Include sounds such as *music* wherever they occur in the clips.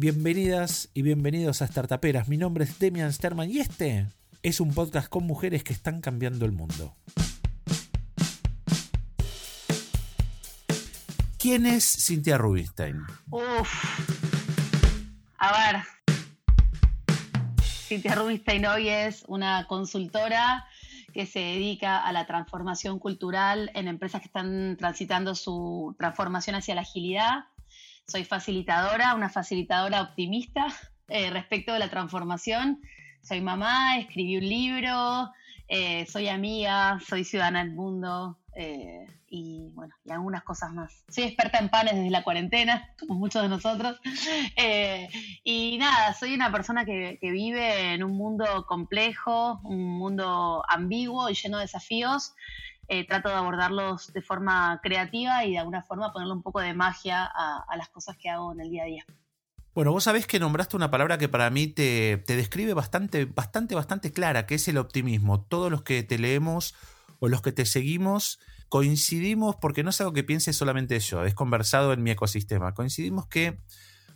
Bienvenidas y bienvenidos a Startuperas. Mi nombre es Demian Sterman y este es un podcast con mujeres que están cambiando el mundo. ¿Quién es Cintia Rubinstein? Uf. A ver. Cintia Rubinstein hoy es una consultora que se dedica a la transformación cultural en empresas que están transitando su transformación hacia la agilidad soy facilitadora, una facilitadora optimista eh, respecto de la transformación. Soy mamá, escribí un libro, eh, soy amiga, soy ciudadana del mundo eh, y bueno, y algunas cosas más. Soy experta en panes desde la cuarentena, como muchos de nosotros. *laughs* y nada, soy una persona que, que vive en un mundo complejo, un mundo ambiguo y lleno de desafíos. Eh, trato de abordarlos de forma creativa y de alguna forma ponerle un poco de magia a, las cosas que hago en el día a día. Bueno, vos sabés que nombraste una palabra que para mí te, te, describe bastante, bastante, bastante clara, que es el optimismo. Todos los que te leemos o los que te seguimos coincidimos, porque no es algo que piense solamente yo, es conversado en mi ecosistema, coincidimos que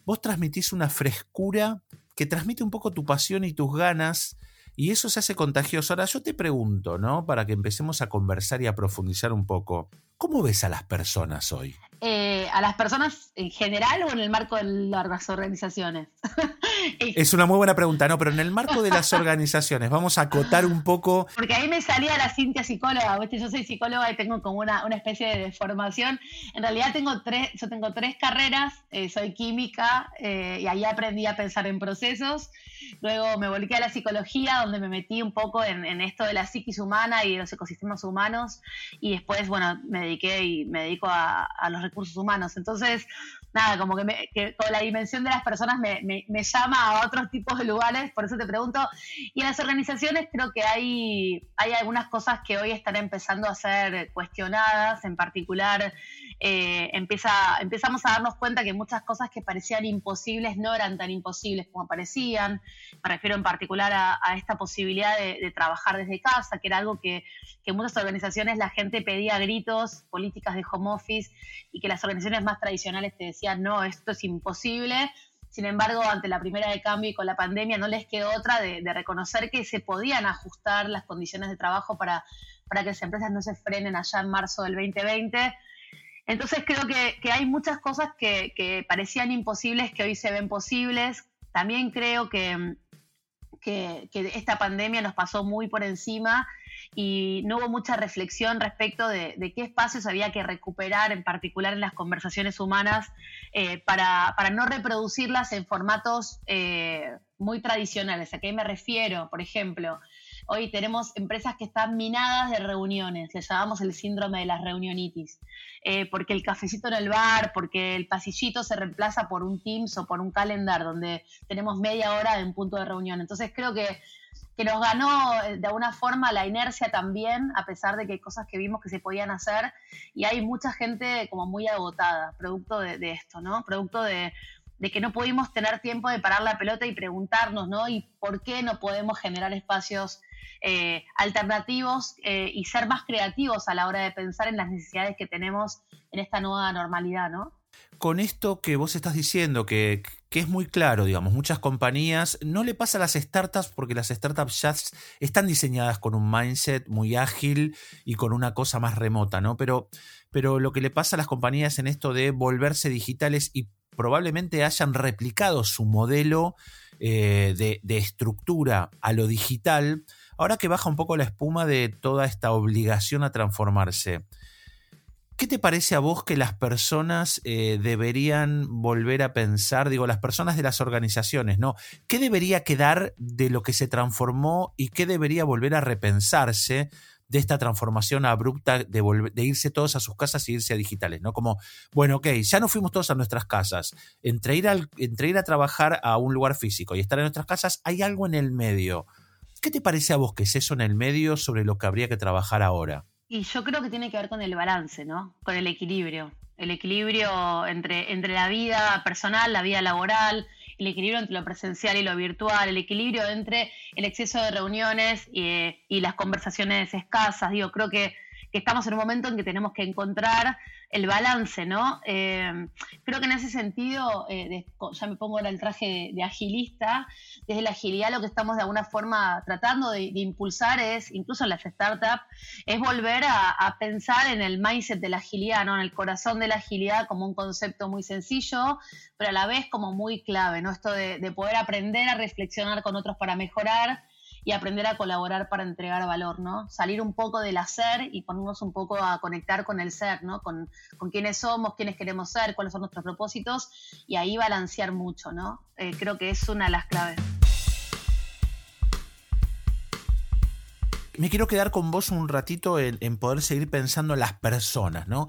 vos transmitís una frescura que transmite un poco tu pasión y tus ganas y eso se hace contagioso. Ahora yo te pregunto, ¿no? Para que empecemos a conversar y a profundizar un poco. ¿Cómo ves a las personas hoy? Eh, ¿A las personas en general o en el marco de las organizaciones? *laughs* es una muy buena pregunta, no, pero en el marco de las *laughs* organizaciones, vamos a acotar un poco. Porque ahí me salía la Cintia psicóloga, yo soy psicóloga y tengo como una, especie de formación. En realidad tengo tres, yo tengo tres carreras, eh, soy química eh, y ahí aprendí a pensar en procesos. Luego me volqué a la psicología, donde me metí un poco en, esto de la psiquis humana y de los ecosistemas humanos. Y después, bueno, me y me dedico a, los recursos humanos. Entonces, nada, como que, con la dimensión de las personas me, me, llama a otros tipos de lugares, por eso te pregunto. Y en las organizaciones creo que hay, hay algunas cosas que hoy están empezando a ser cuestionadas, en particular eh, empieza, empezamos a darnos cuenta que muchas cosas que parecían imposibles no eran tan imposibles como parecían. Me refiero en particular a, esta posibilidad de, trabajar desde casa, que era algo que, que muchas organizaciones la gente pedía gritos, políticas de home office, y que las organizaciones más tradicionales te decían, no, esto es imposible. Sin embargo, ante la primera de cambio y con la pandemia, no les quedó otra de, reconocer que se podían ajustar las condiciones de trabajo para, para que las empresas no se frenen allá en marzo del 2020 entonces creo que, hay muchas cosas que, parecían imposibles que hoy se ven posibles. También creo que, que, esta pandemia nos pasó muy por encima y no hubo mucha reflexión respecto de, qué espacios había que recuperar, en particular en las conversaciones humanas, eh, para, no reproducirlas en formatos eh, muy tradicionales. ¿A qué me refiero? Por ejemplo, Hoy tenemos empresas que están minadas de reuniones, le llamamos el síndrome de las reunionitis, eh, porque el cafecito en el bar, porque el pasillito se reemplaza por un Teams o por un calendar donde tenemos media hora en punto de reunión. Entonces creo que, que nos ganó eh, de alguna forma la inercia también, a pesar de que hay cosas que vimos que se podían hacer y hay mucha gente como muy agotada, producto de, de esto, ¿no? Producto de, de que no pudimos tener tiempo de parar la pelota y preguntarnos, ¿no? ¿Y por qué no podemos generar espacios eh, alternativos eh, y ser más creativos a la hora de pensar en las necesidades que tenemos en esta nueva normalidad, ¿no? Con esto que vos estás diciendo, que, que es muy claro, digamos, muchas compañías, no le pasa a las startups porque las startups ya están diseñadas con un mindset muy ágil y con una cosa más remota, ¿no? Pero, pero lo que le pasa a las compañías en esto de volverse digitales y probablemente hayan replicado su modelo eh, de, estructura a lo digital, Ahora que baja un poco la espuma de toda esta obligación a transformarse, ¿qué te parece a vos que las personas eh, deberían volver a pensar, digo, las personas de las organizaciones, ¿no? ¿Qué debería quedar de lo que se transformó y qué debería volver a repensarse? De esta transformación abrupta de, de, irse todos a sus casas y irse a digitales, ¿no? Como, bueno, ok, ya no fuimos todos a nuestras casas. Entre ir, entre ir a trabajar a un lugar físico y estar en nuestras casas, hay algo en el medio. ¿Qué te parece a vos que es eso en el medio sobre lo que habría que trabajar ahora? Y yo creo que tiene que ver con el balance, ¿no? Con el equilibrio. El equilibrio entre, entre la vida personal, la vida laboral, el equilibrio entre lo presencial y lo virtual, el equilibrio entre el exceso de reuniones y, las conversaciones escasas. Digo, creo que, que estamos en un momento en que tenemos que encontrar el balance, ¿no? Eh, creo que en ese sentido, eh, ya me pongo ahora el traje de, agilista, desde la agilidad lo que estamos de alguna forma tratando de, impulsar es, incluso en las startups, es volver a, pensar en el mindset de la agilidad, ¿no? En el corazón de la agilidad como un concepto muy sencillo, pero a la vez como muy clave, ¿no? Esto de, de poder aprender a reflexionar con otros para mejorar y aprender a colaborar para entregar valor, ¿no? Salir un poco del hacer y ponernos un poco a conectar con el ser, ¿no? Con, con quiénes somos, quiénes queremos ser, cuáles son nuestros propósitos y ahí balancear mucho, ¿no? Eh, creo que es una de las claves. Me quiero quedar con vos un ratito en, en poder seguir pensando en las personas, ¿no?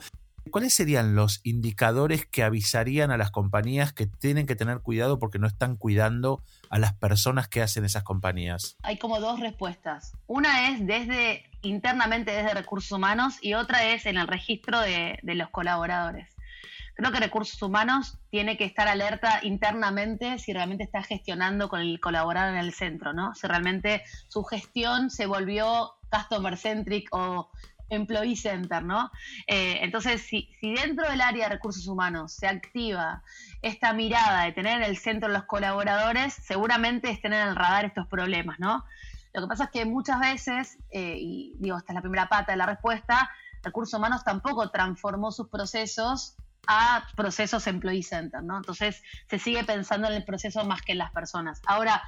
¿Cuáles serían los indicadores que avisarían a las compañías que tienen que tener cuidado porque no están cuidando a las personas que hacen esas compañías? Hay como dos respuestas. Una es desde internamente desde recursos humanos y otra es en el registro de, los colaboradores. Creo que recursos humanos tiene que estar alerta internamente si realmente está gestionando con el colaborador en el centro, ¿no? Si realmente su gestión se volvió customer centric o Employee Center, ¿no? Eh, entonces, si, dentro del área de recursos humanos se activa esta mirada de tener en el centro los colaboradores, seguramente estén en el radar estos problemas, ¿no? Lo que pasa es que muchas veces, eh, y digo, esta es la primera pata de la respuesta, recursos humanos tampoco transformó sus procesos a procesos employee center, ¿no? Entonces se sigue pensando en el proceso más que en las personas. Ahora,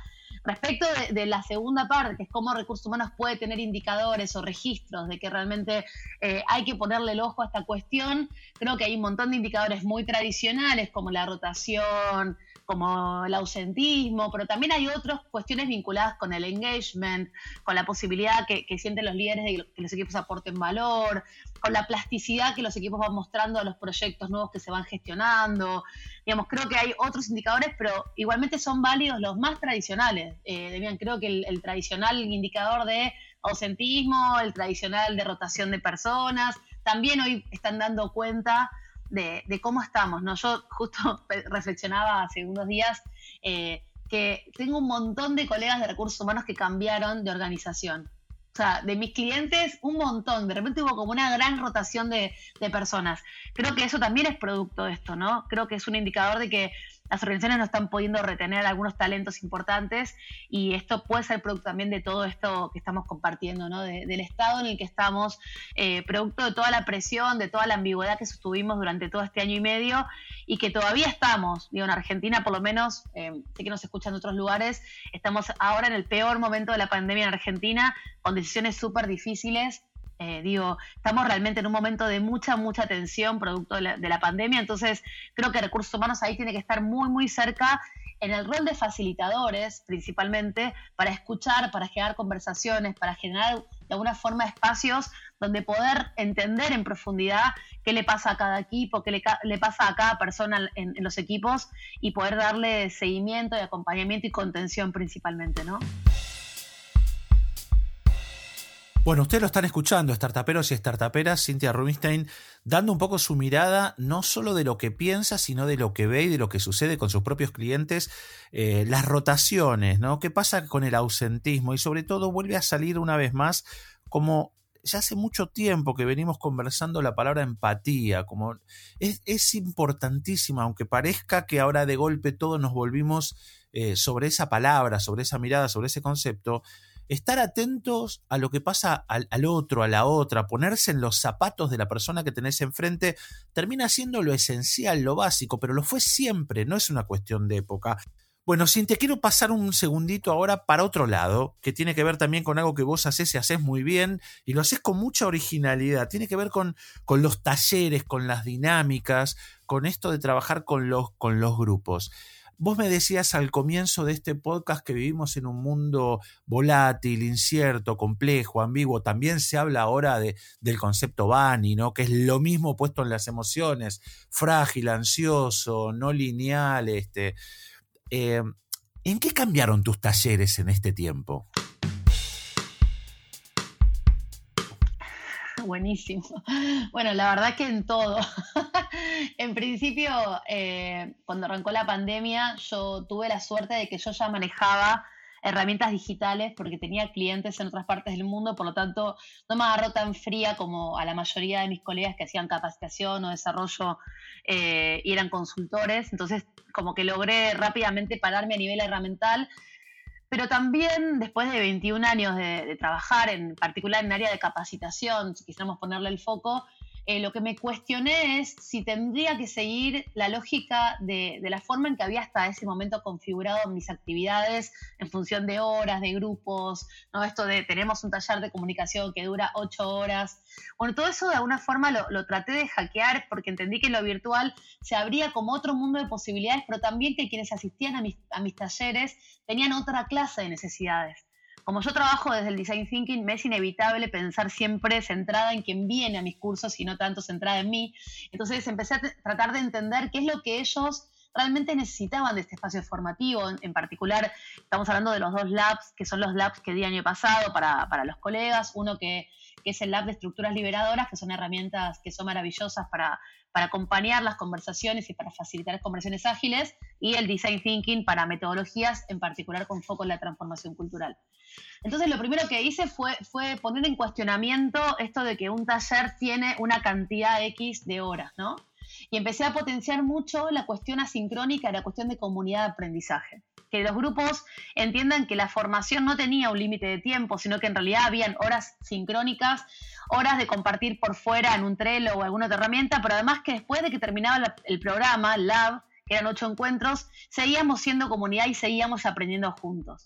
Respecto de, la segunda parte, que es cómo recursos humanos puede tener indicadores o registros de que realmente eh, hay que ponerle el ojo a esta cuestión, creo que hay un montón de indicadores muy tradicionales como la rotación, como el ausentismo, pero también hay otras cuestiones vinculadas con el engagement, con la posibilidad que, sienten los líderes de que los equipos aporten valor, con la plasticidad que los equipos van mostrando a los proyectos nuevos que se van gestionando. Digamos, creo que hay otros indicadores, pero igualmente son válidos los más tradicionales. Eh, creo que el, el tradicional indicador de ausentismo, el tradicional de rotación de personas, también hoy están dando cuenta de, cómo estamos, ¿no? Yo justo *laughs* reflexionaba hace unos días eh, que tengo un montón de colegas de recursos humanos que cambiaron de organización. O sea, de mis clientes, un montón. De repente hubo como una gran rotación de, de personas. Creo que eso también es producto de esto, ¿no? Creo que es un indicador de que las organizaciones no están pudiendo retener algunos talentos importantes y esto puede ser producto también de todo esto que estamos compartiendo, ¿no? del estado en el que estamos, eh, producto de toda la presión, de toda la ambigüedad que sostuvimos durante todo este año y medio y que todavía estamos, digo, en Argentina por lo menos, eh, sé que nos escuchan en otros lugares, estamos ahora en el peor momento de la pandemia en Argentina, con decisiones súper difíciles eh, digo, estamos realmente en un momento de mucha, mucha tensión producto de la, pandemia, entonces creo que recursos humanos ahí tiene que estar muy, muy cerca en el rol de facilitadores principalmente para escuchar, para generar conversaciones, para generar de alguna forma espacios donde poder entender en profundidad qué le pasa a cada equipo, qué le, pasa a cada persona en, en, los equipos y poder darle seguimiento y acompañamiento y contención principalmente, ¿no? Bueno, ustedes lo están escuchando, startuperos y startuperas, Cintia Rubinstein, dando un poco su mirada, no solo de lo que piensa, sino de lo que ve y de lo que sucede con sus propios clientes, eh, las rotaciones, ¿no? ¿Qué pasa con el ausentismo? Y sobre todo vuelve a salir una vez más como ya hace mucho tiempo que venimos conversando la palabra empatía, como es, importantísima, aunque parezca que ahora de golpe todos nos volvimos eh, sobre esa palabra, sobre esa mirada, sobre ese concepto, estar atentos a lo que pasa al, otro, a la otra, ponerse en los zapatos de la persona que tenés enfrente, termina siendo lo esencial, lo básico, pero lo fue siempre, no es una cuestión de época. Bueno, Sin, te quiero pasar un segundito ahora para otro lado, que tiene que ver también con algo que vos haces y haces muy bien, y lo haces con mucha originalidad. Tiene que ver con, con los talleres, con las dinámicas, con esto de trabajar con los, con los grupos. Vos me decías al comienzo de este podcast que vivimos en un mundo volátil, incierto, complejo, ambiguo. También se habla ahora de, del concepto Bani, ¿no? Que es lo mismo puesto en las emociones, frágil, ansioso, no lineal, este. Eh, ¿En qué cambiaron tus talleres en este tiempo? Buenísimo. *laughs* Bueno, la verdad que en todo. *laughs* en principio, eh, cuando arrancó la pandemia, yo tuve la suerte de que yo ya manejaba herramientas digitales porque tenía clientes en otras partes del mundo, por lo tanto no me agarró tan fría como a la mayoría de mis colegas que hacían capacitación o desarrollo eh, y eran consultores, entonces como que logré rápidamente pararme a nivel herramental pero también después de 21 años de, de, trabajar, en particular en área de capacitación, si quisiéramos ponerle el foco, eh, lo que me cuestioné es si tendría que seguir la lógica de, la forma en que había hasta ese momento configurado mis actividades en función de horas, de grupos, ¿no? Esto de tenemos un taller de comunicación que dura ocho horas. Bueno, todo eso de alguna forma lo, traté de hackear porque entendí que lo virtual se abría como otro mundo de posibilidades, pero también que quienes asistían a mis, a mis talleres tenían otra clase de necesidades como yo trabajo desde el design thinking, me es inevitable pensar siempre centrada en quien viene a mis cursos y no tanto centrada en mí. Entonces empecé a tratar de entender qué es lo que ellos realmente necesitaban de este espacio formativo. En, particular, estamos hablando de los dos labs, que son los labs que di año pasado para, para los colegas. Uno que, que, es el lab de estructuras liberadoras, que son herramientas que son maravillosas para, para acompañar las conversaciones y para facilitar conversaciones ágiles. Y el design thinking para metodologías, en particular con foco en la transformación cultural. Entonces lo primero que hice fue, poner en cuestionamiento esto de que un taller tiene una cantidad X de horas, ¿no? Y empecé a potenciar mucho la cuestión asincrónica, la cuestión de comunidad de aprendizaje. Que los grupos entiendan que la formación no tenía un límite de tiempo, sino que en realidad habían horas sincrónicas, horas de compartir por fuera en un Trello o alguna otra herramienta, pero además que después de que terminaba el programa, lab, que eran ocho encuentros, seguíamos siendo comunidad y seguíamos aprendiendo juntos.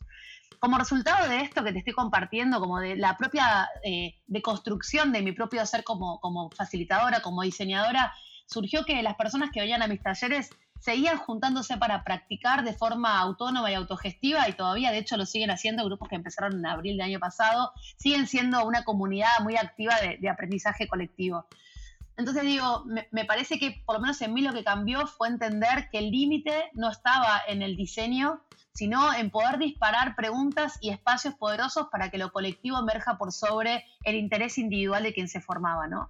Como resultado de esto que te estoy compartiendo, como de la propia eh, deconstrucción de mi propio ser como, como facilitadora, como diseñadora, surgió que las personas que venían a mis talleres seguían juntándose para practicar de forma autónoma y autogestiva y todavía de hecho lo siguen haciendo grupos que empezaron en abril del año pasado, siguen siendo una comunidad muy activa de, aprendizaje colectivo. Entonces digo, me, me, parece que por lo menos en mí lo que cambió fue entender que el límite no estaba en el diseño, sino en poder disparar preguntas y espacios poderosos para que lo colectivo emerja por sobre el interés individual de quien se formaba, ¿no?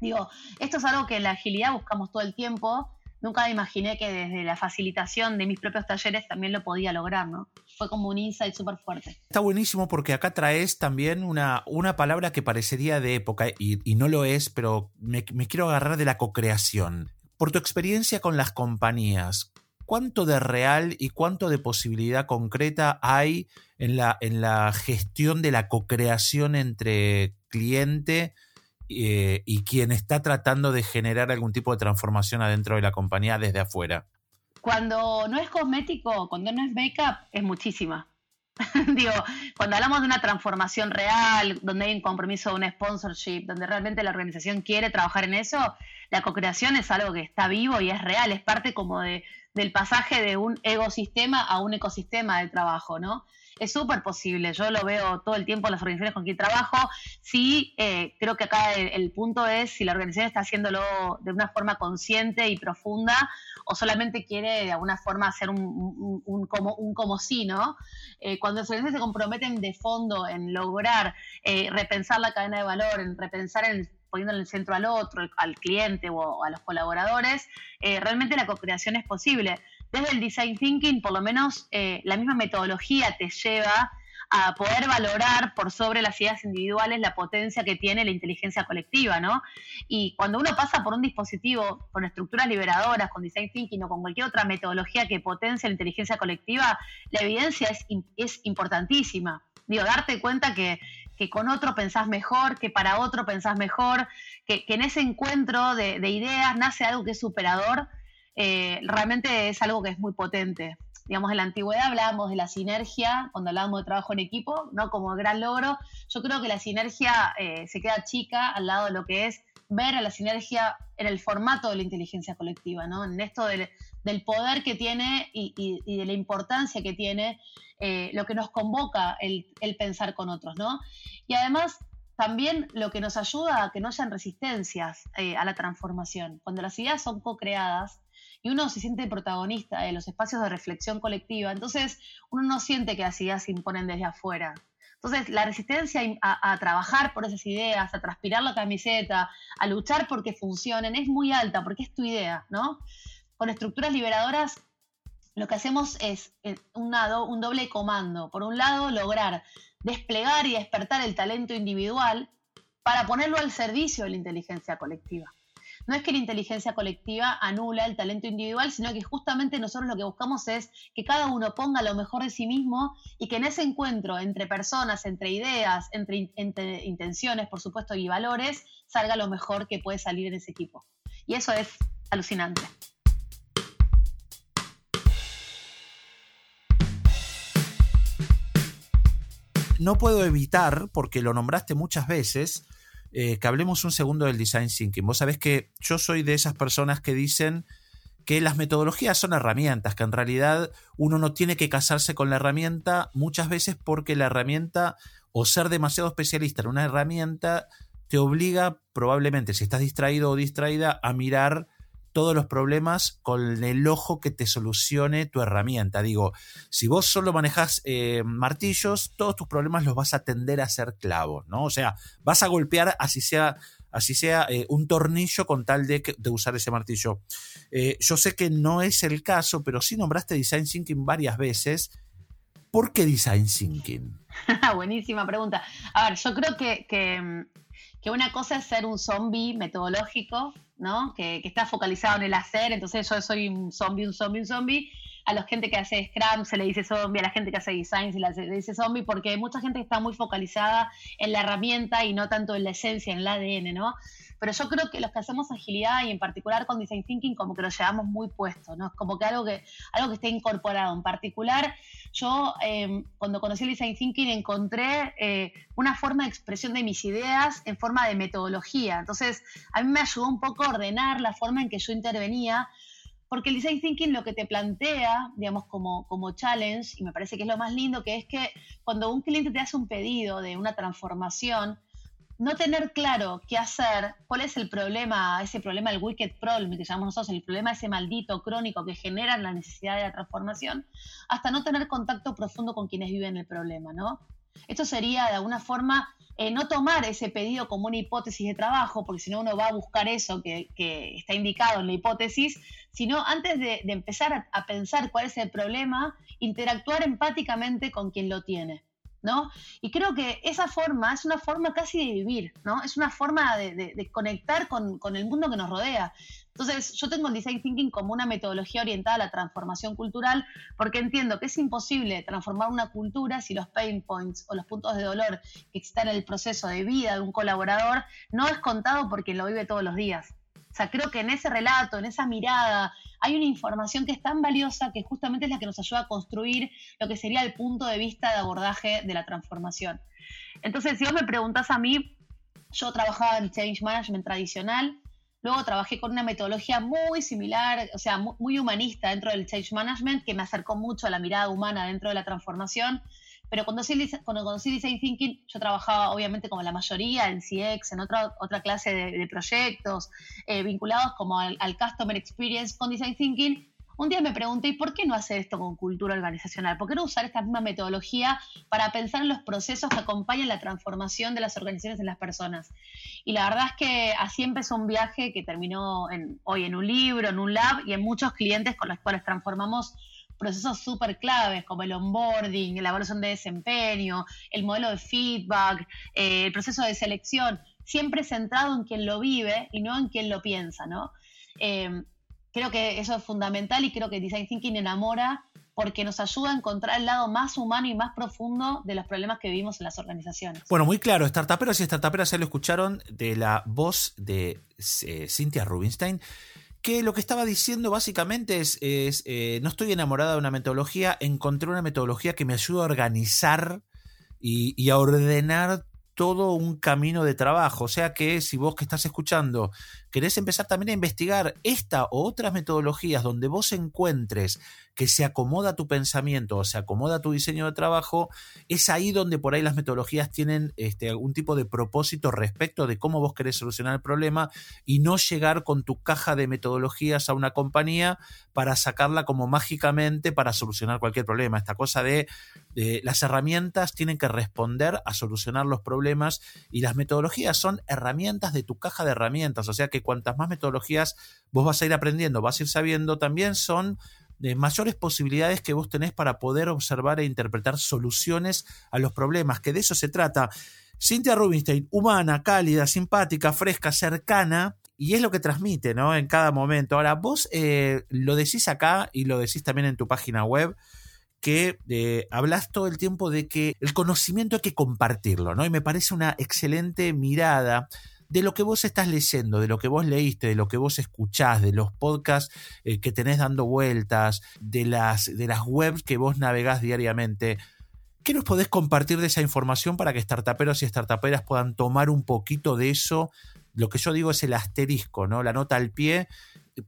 Digo, esto es algo que en la agilidad buscamos todo el tiempo. Nunca imaginé que desde la facilitación de mis propios talleres también lo podía lograr, ¿no? Fue como un insight súper fuerte. Está buenísimo porque acá traes también una, una palabra que parecería de época y, no lo es, pero me, me quiero agarrar de la cocreación. Por tu experiencia con las compañías, ¿cuánto de real y cuánto de posibilidad concreta hay en la, en la gestión de la co-creación entre cliente eh, y quien está tratando de generar algún tipo de transformación adentro de la compañía desde afuera? Cuando no es cosmético, cuando no es make-up, es muchísima. *laughs* Digo, cuando hablamos de una transformación real, donde hay un compromiso de un sponsorship, donde realmente la organización quiere trabajar en eso, la co-creación es algo que está vivo y es real, es parte como de, del pasaje de un ecosistema a un ecosistema de trabajo, ¿no? Es súper posible, yo lo veo todo el tiempo en las organizaciones con quien trabajo. Sí, eh, creo que acá el, punto es si la organización está haciéndolo de una forma consciente y profunda o solamente quiere de alguna forma hacer un, como, un como sí, ¿no? Eh, cuando las organizaciones se comprometen de fondo en lograr eh, repensar la cadena de valor, en repensar el poniendo en el centro al otro, al cliente o a los colaboradores, eh, realmente la co-creación es posible. Desde el design thinking, por lo menos eh, la misma metodología te lleva a poder valorar por sobre las ideas individuales la potencia que tiene la inteligencia colectiva, ¿no? Y cuando uno pasa por un dispositivo con estructuras liberadoras, con design thinking o con cualquier otra metodología que potencia la inteligencia colectiva, la evidencia es, importantísima. Digo, darte cuenta que que con otro pensás mejor, que para otro pensás mejor, que, en ese encuentro de, ideas nace algo que es superador, eh, realmente es algo que es muy potente. Digamos, en la antigüedad hablábamos de la sinergia, cuando hablábamos de trabajo en equipo, ¿no? Como gran logro. Yo creo que la sinergia eh, se queda chica al lado de lo que es ver a la sinergia en el formato de la inteligencia colectiva, ¿no? En esto del, poder que tiene y, de la importancia que tiene eh, lo que nos convoca el, pensar con otros, ¿no? Y además también lo que nos ayuda a que no hayan resistencias eh, a la transformación. Cuando las ideas son co-creadas y uno se siente protagonista de los espacios de reflexión colectiva, entonces uno no siente que las ideas se imponen desde afuera, entonces, la resistencia a, trabajar por esas ideas, a transpirar la camiseta, a luchar porque funcionen, es muy alta, porque es tu idea, ¿no? Con estructuras liberadoras lo que hacemos es eh, un, un doble comando. Por un lado, lograr desplegar y despertar el talento individual para ponerlo al servicio de la inteligencia colectiva. No es que la inteligencia colectiva anula el talento individual, sino que justamente nosotros lo que buscamos es que cada uno ponga lo mejor de sí mismo y que en ese encuentro entre personas, entre ideas, entre, intenciones, por supuesto, y valores, salga lo mejor que puede salir en ese equipo. Y eso es alucinante. no puedo evitar, porque lo nombraste muchas veces, eh, que hablemos un segundo del design thinking. Vos sabés que yo soy de esas personas que dicen que las metodologías son herramientas, que en realidad uno no tiene que casarse con la herramienta muchas veces porque la herramienta o ser demasiado especialista en una herramienta te obliga probablemente, si estás distraído o distraída, a mirar todos los problemas con el ojo que te solucione tu herramienta. Digo, si vos solo manejas eh, martillos, todos tus problemas los vas a tender a ser clavos, ¿no? O sea, vas a golpear así sea así sea eh, un tornillo con tal de, de usar ese martillo. Eh, yo sé que no es el caso, pero sí nombraste Design Thinking varias veces. ¿Por qué Design Thinking? *laughs* Buenísima pregunta. A ver, yo creo que, que, que una cosa es ser un zombie metodológico ¿no? Que, está focalizado en el hacer, entonces yo soy un zombie, un zombie, un zombie. A la gente que hace Scrum se le dice zombie, a la gente que hace design se le dice zombie, porque hay mucha gente que está muy focalizada en la herramienta y no tanto en la esencia, en el ADN, ¿no? Pero yo creo que los que hacemos agilidad y en particular con design thinking como que lo llevamos muy puesto, ¿no? Es como que algo que, algo que esté incorporado. En particular, yo em, cuando conocí el design thinking encontré eh, una forma de expresión de mis ideas en forma de metodología. Entonces, a mí me ayudó un poco a ordenar la forma en que yo intervenía porque el design thinking lo que te plantea, digamos, como, como challenge, y me parece que es lo más lindo, que es que cuando un cliente te hace un pedido de una transformación, no tener claro qué hacer, cuál es el problema, ese problema, el wicked problem que llamamos nosotros, el problema ese maldito crónico que genera la necesidad de la transformación, hasta no tener contacto profundo con quienes viven el problema, ¿no? Esto sería de alguna forma eh, no tomar ese pedido como una hipótesis de trabajo, porque si no uno va a buscar eso que, está indicado en la hipótesis, sino antes de, empezar a pensar cuál es el problema, interactuar empáticamente con quien lo tiene. ¿No? Y creo que esa forma es una forma casi de vivir, ¿no? Es una forma de, conectar con, el mundo que nos rodea. Entonces, yo tengo el design thinking como una metodología orientada a la transformación cultural, porque entiendo que es imposible transformar una cultura si los pain points o los puntos de dolor que en el proceso de vida de un colaborador no es contado por quien lo vive todos los días. O sea, creo que en ese relato, en esa mirada, hay una información que es tan valiosa que justamente es la que nos ayuda a construir lo que sería el punto de vista de abordaje de la transformación. Entonces, si vos me preguntás a mí, yo trabajaba en Change Management tradicional, luego trabajé con una metodología muy similar, o sea, muy humanista dentro del Change Management, que me acercó mucho a la mirada humana dentro de la transformación. Pero cuando, cuando conocí Design Thinking, yo trabajaba obviamente como la mayoría en CX, en otra, otra clase de, proyectos eh, vinculados como al, Customer Experience con Design Thinking. Un día me pregunté, ¿por qué no hacer esto con cultura organizacional? ¿Por qué no usar esta misma metodología para pensar en los procesos que acompañan la transformación de las organizaciones en las personas? Y la verdad es que así empezó un viaje que terminó hoy en un libro, en un lab y en muchos clientes con los cuales transformamos procesos súper claves como el onboarding, la evaluación de desempeño, el modelo de feedback, eh, el proceso de selección, siempre centrado en quien lo vive y no en quien lo piensa, ¿no? Eh, creo que eso es fundamental y creo que Design Thinking enamora porque nos ayuda a encontrar el lado más humano y más profundo de los problemas que vivimos en las organizaciones. Bueno, muy claro, startuperos y startuperas ya lo escucharon de la voz de eh, Cynthia Rubinstein que lo que estaba diciendo básicamente es, eh, no estoy enamorada de una metodología, encontré una metodología que me ayuda a organizar y, y, a ordenar todo un camino de trabajo. O sea que si vos que estás escuchando querés empezar también a investigar esta o otras metodologías donde vos encuentres que se acomoda tu pensamiento o se acomoda tu diseño de trabajo, es ahí donde por ahí las metodologías tienen este, algún tipo de propósito respecto de cómo vos querés solucionar el problema y no llegar con tu caja de metodologías a una compañía para sacarla como mágicamente para solucionar cualquier problema. Esta cosa de, las herramientas tienen que responder a solucionar los problemas y las metodologías son herramientas de tu caja de herramientas, o sea que cuantas más metodologías vos vas a ir aprendiendo, vas a ir sabiendo, también son de mayores posibilidades que vos tenés para poder observar e interpretar soluciones a los problemas, que de eso se trata. Cynthia Rubinstein, humana, cálida, simpática, fresca, cercana, y es lo que transmite, ¿no? En cada momento. Ahora, vos eh, lo decís acá y lo decís también en tu página web, que eh, hablas todo el tiempo de que el conocimiento hay que compartirlo, ¿no? Y me parece una excelente mirada de lo que vos estás leyendo, de lo que vos leíste, de lo que vos escuchás, de los podcasts eh, que tenés dando vueltas, de las, de las webs que vos navegás diariamente. ¿Qué nos podés compartir de esa información para que startuperos y startuperas puedan tomar un poquito de eso? Lo que yo digo es el asterisco, ¿no? La nota al pie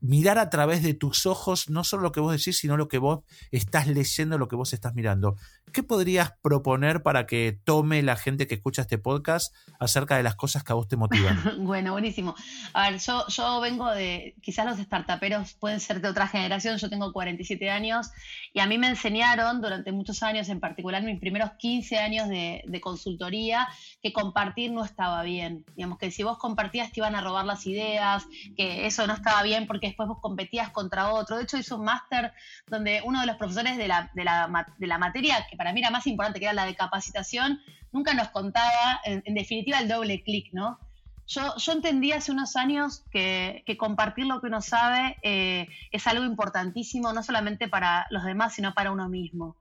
mirar a través de tus ojos no solo lo que vos decís, sino lo que vos estás leyendo, lo que vos estás mirando. ¿Qué podrías proponer para que tome la gente que escucha este podcast acerca de las cosas que a vos te motivan? *laughs* bueno, buenísimo. A ver, yo, yo vengo de, quizás los startuperos pueden ser de otra generación, yo tengo 47 años y a mí me enseñaron durante muchos años, en particular mis primeros 15 años de, de consultoría, que compartir no estaba bien. Digamos que si vos compartías te iban a robar las ideas, que eso no estaba bien porque después vos competías contra otro. De hecho, hice un máster donde uno de los profesores de la, de la, de la materia, que para mí era más importante, que era la de capacitación, nunca nos contaba, en, definitiva, el doble clic, ¿no? Yo, yo, entendí hace unos años que, compartir lo que uno sabe eh, es algo importantísimo, no solamente para los demás, sino para uno mismo.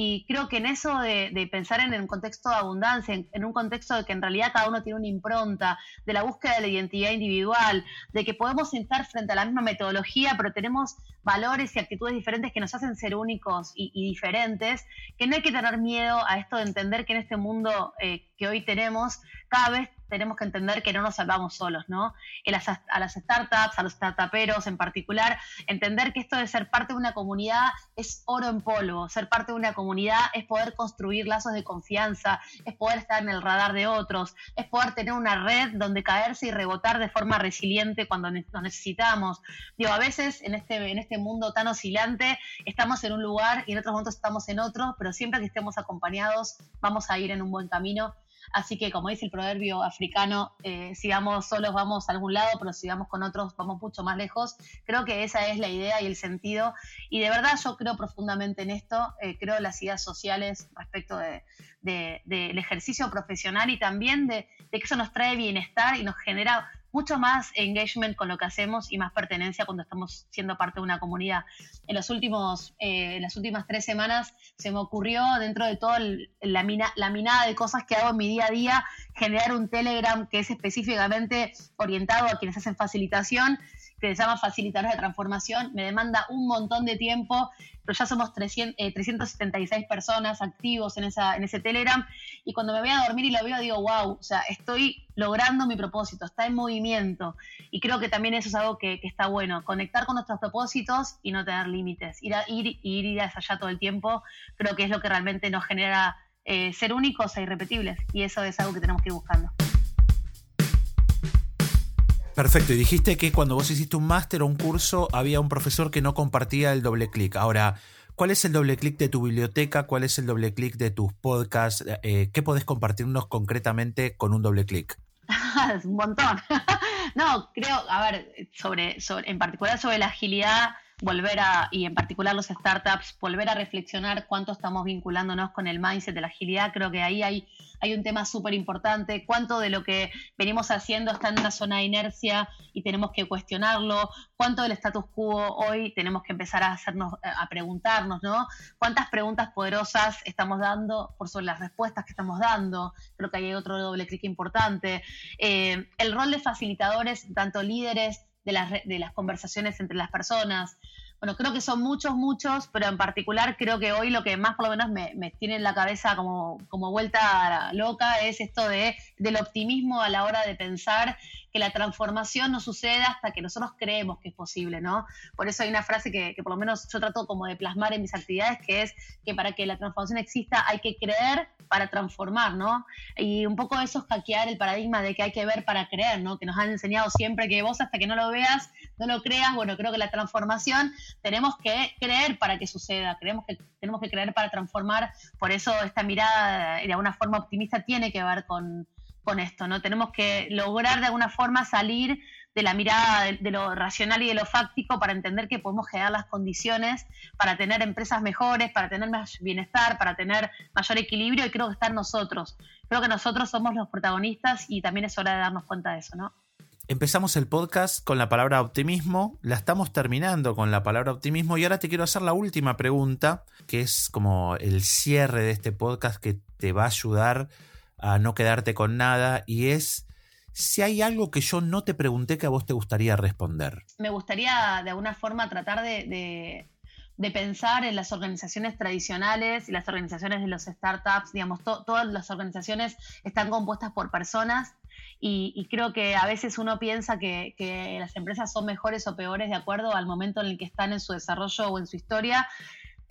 Y creo que en eso de, pensar en un contexto de abundancia, en, un contexto de que en realidad cada uno tiene una impronta, de la búsqueda de la identidad individual, de que podemos estar frente a la misma metodología, pero tenemos valores y actitudes diferentes que nos hacen ser únicos y, diferentes, que no hay que tener miedo a esto de entender que en este mundo eh, que hoy tenemos, cada vez tenemos que entender que no nos salvamos solos, ¿no? a las startups, a los startuperos en particular, entender que esto de ser parte de una comunidad es oro en polvo, ser parte de una comunidad es poder construir lazos de confianza, es poder estar en el radar de otros, es poder tener una red donde caerse y rebotar de forma resiliente cuando lo necesitamos. Digo, a veces en este, en este mundo tan oscilante estamos en un lugar y en otros momentos estamos en otro, pero siempre que estemos acompañados vamos a ir en un buen camino Así que, como dice el proverbio africano, eh, sigamos solos vamos a algún lado, pero si vamos con otros vamos mucho más lejos. Creo que esa es la idea y el sentido. Y de verdad yo creo profundamente en esto, eh, creo en las ideas sociales respecto del de, ejercicio profesional y también de que eso nos trae bienestar y nos genera mucho más engagement con lo que hacemos y más pertenencia cuando estamos siendo parte de una comunidad. En, los últimos, eh, las últimas tres semanas se me ocurrió, dentro de toda la, mina, la minada de cosas que hago en mi día a día, generar un Telegram que es específicamente orientado a quienes hacen facilitación que se llama Facilitadores de Transformación, me demanda un montón de tiempo, pero ya somos 300, 376 eh, personas activos en, esa, en ese Telegram, y cuando me voy a dormir y lo veo, digo, wow, o sea, estoy logrando mi propósito, está en movimiento, y creo que también eso es algo que, está bueno, conectar con nuestros propósitos y no tener límites, ir, a, ir, ir, ir hacia allá todo el tiempo, creo que es lo que realmente nos genera eh, ser únicos e irrepetibles, y eso es algo que tenemos que ir buscando. Perfecto, y dijiste que cuando vos hiciste un máster o un curso había un profesor que no compartía el doble clic. Ahora, ¿cuál es el doble clic de tu biblioteca? ¿Cuál es el doble clic de tus podcasts? Eh, ¿Qué podés compartirnos concretamente con un doble clic? *laughs* un montón. *laughs* no, creo, a ver, sobre, en particular sobre la agilidad, volver a, y en particular los startups, volver a reflexionar cuánto estamos vinculándonos con el mindset de la agilidad. Creo que ahí hay hay un tema súper importante, cuánto de lo que venimos haciendo está en una zona de inercia y tenemos que cuestionarlo, cuánto del status quo hoy tenemos que empezar a hacernos, a preguntarnos, ¿no? Cuántas preguntas poderosas estamos dando por sobre las respuestas que estamos dando, creo que hay otro doble clic importante. Eh, el rol de facilitadores, tanto líderes de las, de las conversaciones entre las personas, bueno, creo que son muchos, muchos, pero en particular creo que hoy lo que más por lo menos me, tiene en la cabeza como, como vuelta loca es esto de, del optimismo a la hora de pensar que la transformación no suceda hasta que nosotros creemos que es posible, ¿no? Por eso hay una frase que, que por lo menos yo trato como de plasmar en mis actividades, que es que para que la transformación exista hay que creer para transformar, ¿no? Y un poco eso es hackear el paradigma de que hay que ver para creer, ¿no? Que nos han enseñado siempre que vos hasta que no lo veas, no lo creas. Bueno, creo que la transformación tenemos que creer para que suceda, creemos que tenemos que creer para transformar. Por eso esta mirada de alguna forma optimista tiene que ver con, con esto, ¿no? Tenemos que lograr de alguna forma salir de la mirada de, lo racional y de lo fáctico para entender que podemos generar las condiciones para tener empresas mejores, para tener más bienestar, para tener mayor equilibrio y creo que está nosotros. Creo que nosotros somos los protagonistas y también es hora de darnos cuenta de eso, ¿no? Empezamos el podcast con la palabra optimismo, la estamos terminando con la palabra optimismo y ahora te quiero hacer la última pregunta, que es como el cierre de este podcast que te va a ayudar a no quedarte con nada y es si hay algo que yo no te pregunté que a vos te gustaría responder. Me gustaría de alguna forma tratar de, pensar en las organizaciones tradicionales y las organizaciones de los startups, digamos, todas las organizaciones están compuestas por personas y, creo que a veces uno piensa que, las empresas son mejores o peores de acuerdo al momento en el que están en su desarrollo o en su historia.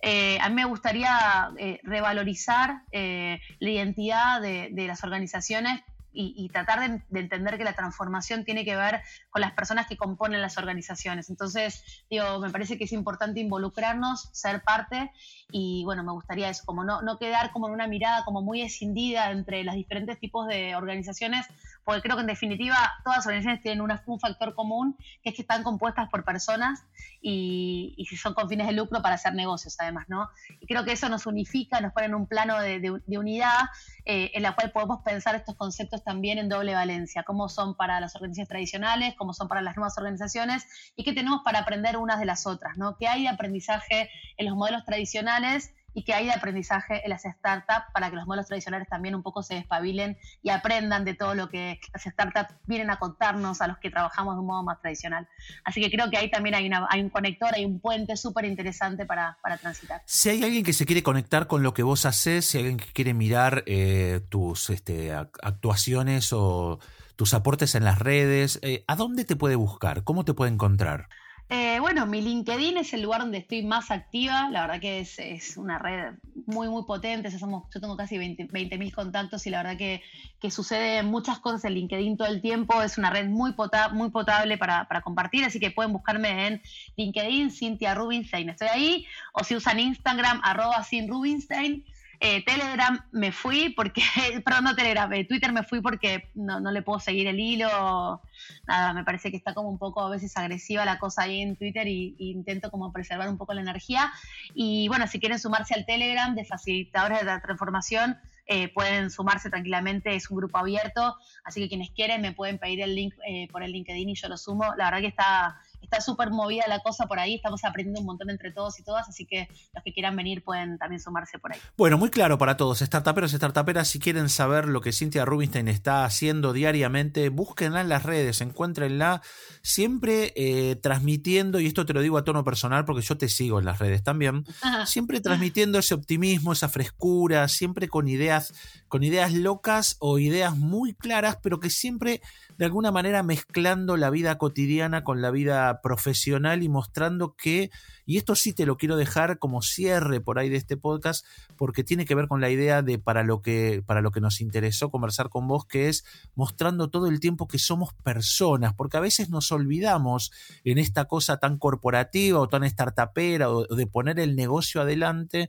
Eh, a mí me gustaría eh, revalorizar eh, la identidad de, las organizaciones y, tratar de, entender que la transformación tiene que ver con las personas que componen las organizaciones. Entonces, digo, me parece que es importante involucrarnos, ser parte y bueno, me gustaría eso, como no, no quedar como en una mirada como muy escindida entre los diferentes tipos de organizaciones, porque creo que en definitiva todas las organizaciones tienen un factor común, que es que están compuestas por personas y, y son con fines de lucro para hacer negocios, además, ¿no? Y creo que eso nos unifica, nos pone en un plano de, de, unidad eh, en la cual podemos pensar estos conceptos también en doble valencia, cómo son para las organizaciones tradicionales, cómo son para las nuevas organizaciones y qué tenemos para aprender unas de las otras, ¿no? ¿Qué hay de aprendizaje en los modelos tradicionales? Y que hay de aprendizaje en las startups para que los modelos tradicionales también un poco se despabilen y aprendan de todo lo que las startups vienen a contarnos a los que trabajamos de un modo más tradicional. Así que creo que ahí también hay, un conector, hay un puente súper interesante para, para, transitar. Si hay alguien que se quiere conectar con lo que vos haces, si hay alguien que quiere mirar eh, tus este, actuaciones o tus aportes en las redes, eh, ¿a dónde te puede buscar? ¿Cómo te puede encontrar? Eh, bueno, mi LinkedIn es el lugar donde estoy más activa. La verdad que es, una red muy, muy potente. somos, yo tengo casi 20.000 mil contactos y la verdad que, que sucede muchas cosas en LinkedIn todo el tiempo. Es una red muy, muy potable para, para, compartir, así que pueden buscarme en LinkedIn, Cintia Rubinstein. Estoy ahí. O si usan Instagram, arroba sin Rubinstein. Eh, Telegram me fui porque, *laughs* perdón, no Telegram, eh, Twitter me fui porque no, le puedo seguir el hilo. Nada, me parece que está como un poco a veces agresiva la cosa ahí en Twitter y, intento como preservar un poco la energía. Y bueno, si quieren sumarse al Telegram de facilitadores de la transformación, eh, pueden sumarse tranquilamente, es un grupo abierto, así que quienes quieren me pueden pedir el link por el LinkedIn y yo lo sumo. La verdad que está está súper movida la cosa por ahí, estamos aprendiendo un montón entre todos y todas, así que los que quieran venir pueden también sumarse por ahí. Bueno, muy claro para todos, startuperos y startuperas, si quieren saber lo que Cynthia Rubinstein está haciendo diariamente, búsquenla en las redes, encuéntrenla siempre eh, transmitiendo, y esto te lo digo a tono personal porque yo te sigo en las redes también, *laughs* siempre transmitiendo ese optimismo, esa frescura, siempre con ideas, con ideas locas o ideas muy claras, pero que siempre de alguna manera mezclando la vida cotidiana con la vida profesional y mostrando que, y esto sí te lo quiero dejar como cierre por ahí de este podcast, porque tiene que ver con la idea de para lo que, para lo que nos interesó conversar con vos, que es mostrando todo el tiempo que somos personas, porque a veces nos olvidamos en esta cosa tan corporativa o tan startupera o de poner el negocio adelante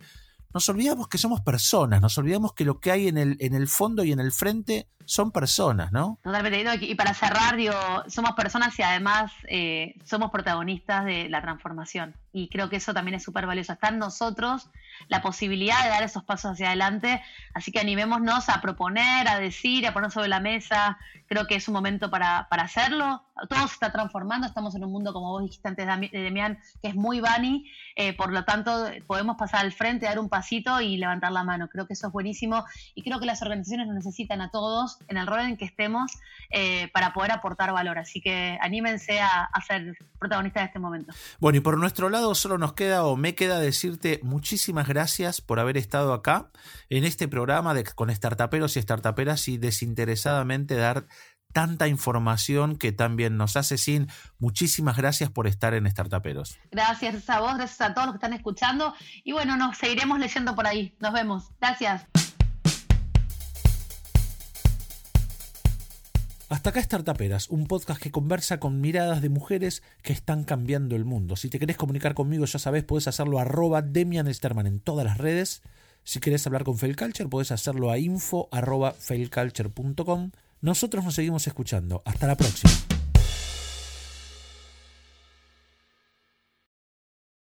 nos olvidamos que somos personas, nos olvidamos que lo que hay en el, en el fondo y en el frente son personas, ¿no? Totalmente. Y para cerrar, digo, somos personas y además eh, somos protagonistas de la transformación. Y creo que eso también es súper valioso. Está en nosotros la posibilidad de dar esos pasos hacia adelante. Así que animémonos a proponer, a decir, a poner sobre la mesa. Creo que es un momento para, para hacerlo. Todo se está transformando. Estamos en un mundo, como vos dijiste antes, Demian, que es muy vani. Eh, por lo tanto, podemos pasar al frente, dar un pasito y levantar la mano. Creo que eso es buenísimo. Y creo que las organizaciones nos necesitan a todos en el rol en que estemos eh, para poder aportar valor. Así que anímense a, ser protagonistas de este momento. Bueno, y por nuestro lado solo nos queda o me queda decirte muchísimas gracias por haber estado acá en este programa de, con startuperos y startuperas y desinteresadamente dar tanta información que también nos hace sin. Muchísimas gracias por estar en Startuperos. Gracias a vos, gracias a todos los que están escuchando y bueno, nos seguiremos leyendo por ahí. Nos vemos. Gracias. Hasta acá Startuperas, un podcast que conversa con miradas de mujeres que están cambiando el mundo. Si te querés comunicar conmigo, ya sabes, puedes hacerlo a arroba Demian en todas las redes. Si querés hablar con Failculture, puedes hacerlo a info. Nosotros nos seguimos escuchando. Hasta la próxima.